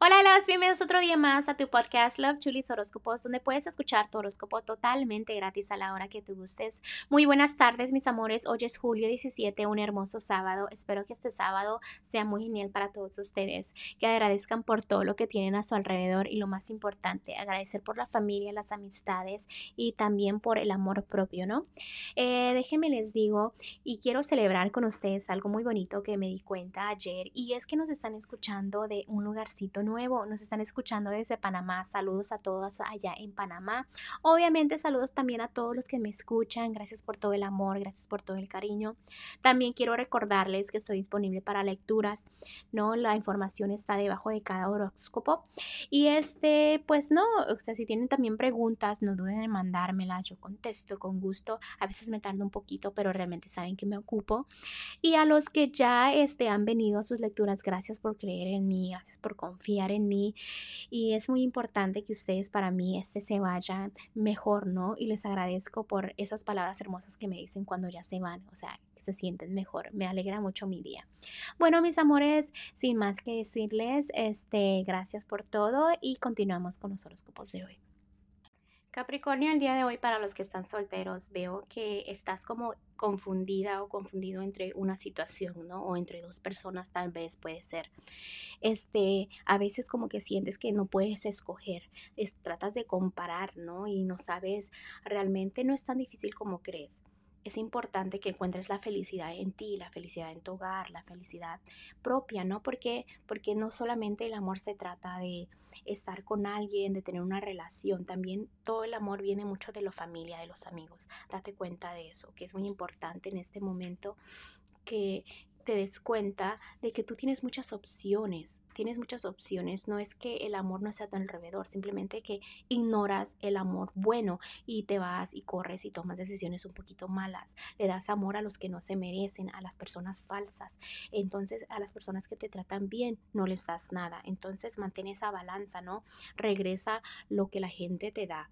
Hola, los bienvenidos otro día más a tu podcast Love Chulis Horóscopos, donde puedes escuchar tu horóscopo totalmente gratis a la hora que tú gustes. Muy buenas tardes, mis amores. Hoy es julio 17, un hermoso sábado. Espero que este sábado sea muy genial para todos ustedes, que agradezcan por todo lo que tienen a su alrededor y lo más importante, agradecer por la familia, las amistades y también por el amor propio, ¿no? Eh, déjenme les digo y quiero celebrar con ustedes algo muy bonito que me di cuenta ayer y es que nos están escuchando de un lugarcito nuevo, nos están escuchando desde Panamá. Saludos a todos allá en Panamá. Obviamente saludos también a todos los que me escuchan. Gracias por todo el amor, gracias por todo el cariño. También quiero recordarles que estoy disponible para lecturas, ¿no? La información está debajo de cada horóscopo. Y este, pues no, o sea, si tienen también preguntas, no duden en mandármela, yo contesto con gusto. A veces me tardo un poquito, pero realmente saben que me ocupo. Y a los que ya este, han venido a sus lecturas, gracias por creer en mí, gracias por confiar en mí y es muy importante que ustedes para mí este se vayan mejor, ¿no? Y les agradezco por esas palabras hermosas que me dicen cuando ya se van, o sea, que se sienten mejor. Me alegra mucho mi día. Bueno, mis amores, sin más que decirles, este, gracias por todo y continuamos con los horóscopos de hoy. Capricornio, el día de hoy para los que están solteros, veo que estás como confundida o confundido entre una situación, ¿no? O entre dos personas tal vez puede ser. Este, a veces como que sientes que no puedes escoger, tratas de comparar, ¿no? Y no sabes, realmente no es tan difícil como crees es importante que encuentres la felicidad en ti, la felicidad en tu hogar, la felicidad propia, ¿no? Porque, porque no solamente el amor se trata de estar con alguien, de tener una relación, también todo el amor viene mucho de la familia, de los amigos. Date cuenta de eso, que es muy importante en este momento que te des cuenta de que tú tienes muchas opciones, tienes muchas opciones, no es que el amor no sea a tu alrededor, simplemente que ignoras el amor bueno y te vas y corres y tomas decisiones un poquito malas, le das amor a los que no se merecen, a las personas falsas, entonces a las personas que te tratan bien no les das nada, entonces mantén esa balanza, ¿no? Regresa lo que la gente te da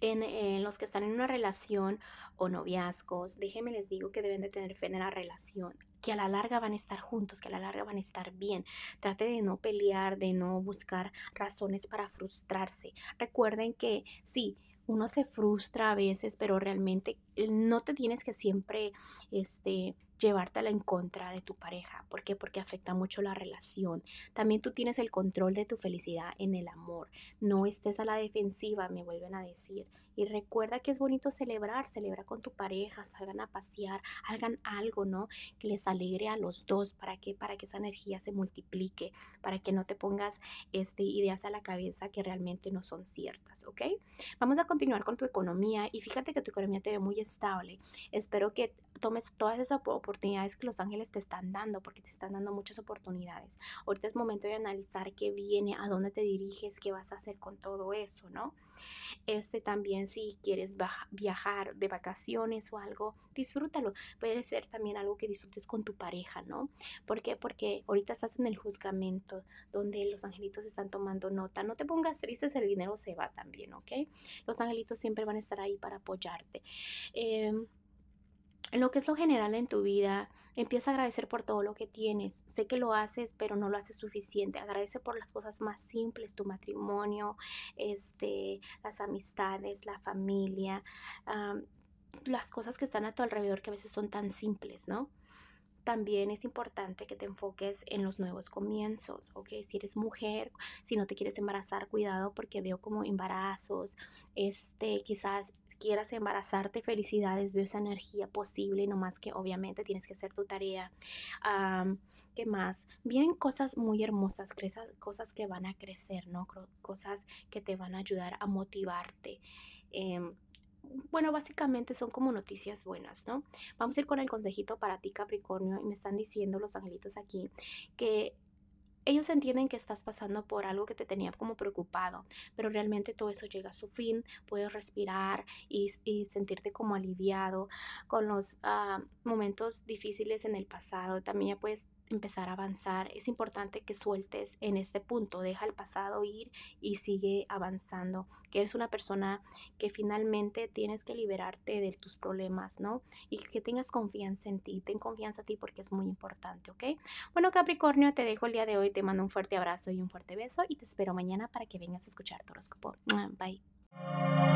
en, los que están en una relación o noviazgos, déjenme les digo que deben de tener fe en la relación, que a la larga van a estar juntos, que a la larga van a estar bien. Trate de no pelear, de no buscar razones para frustrarse. Recuerden que sí, uno se frustra a veces, pero realmente eh, no te tienes que siempre este llevártela en contra de tu pareja. ¿Por qué? Porque afecta mucho la relación. También tú tienes el control de tu felicidad en el amor. No estés a la defensiva, me vuelven a decir. Y recuerda que es bonito celebrar, celebra con tu pareja, salgan a pasear, hagan algo, ¿no? Que les alegre a los dos, ¿para que Para que esa energía se multiplique, para que no te pongas este, ideas a la cabeza que realmente no son ciertas, ¿ok? Vamos a continuar con tu economía y fíjate que tu economía te ve muy estable. Espero que tomes todas esas oportunidades que los ángeles te están dando, porque te están dando muchas oportunidades. Ahorita es momento de analizar qué viene, a dónde te diriges, qué vas a hacer con todo eso, ¿no? Este también si quieres viajar de vacaciones o algo, disfrútalo. Puede ser también algo que disfrutes con tu pareja, ¿no? ¿Por qué? Porque ahorita estás en el juzgamiento donde los angelitos están tomando nota. No te pongas tristes, el dinero se va también, ¿ok? Los angelitos siempre van a estar ahí para apoyarte. En lo que es lo general en tu vida, empieza a agradecer por todo lo que tienes. Sé que lo haces, pero no lo haces suficiente. Agradece por las cosas más simples, tu matrimonio, este, las amistades, la familia, las cosas que están a tu alrededor que a veces son tan simples, ¿no? También es importante que te enfoques en los nuevos comienzos, ¿ok? Si eres mujer, si no te quieres embarazar, cuidado porque veo como embarazos, este, quizás quieras embarazarte, felicidades, veo esa energía posible, no más que obviamente tienes que hacer tu tarea. ¿Qué más? Vienen cosas muy hermosas, cosas que van a crecer, ¿no? Cosas que te van a ayudar a motivarte. Em, bueno, básicamente son como noticias buenas, ¿no? Vamos a ir con el consejito para ti, Capricornio, y me están diciendo los angelitos aquí que ellos entienden que estás pasando por algo que te tenía como preocupado, pero realmente todo eso llega a su fin, puedes respirar y, sentirte como aliviado con los ah, momentos difíciles en el pasado, también ya puedes empezar a avanzar. Es importante que sueltes en este punto, deja el pasado ir y sigue avanzando. Que eres una persona que finalmente tienes que liberarte de tus problemas, ¿no? Y que tengas confianza en ti, ten confianza en ti porque es muy importante, ¿ok? Bueno, Capricornio, te dejo el día de hoy, te mando un fuerte abrazo y un fuerte beso y te espero mañana para que vengas a escuchar tu horóscopo. Bye.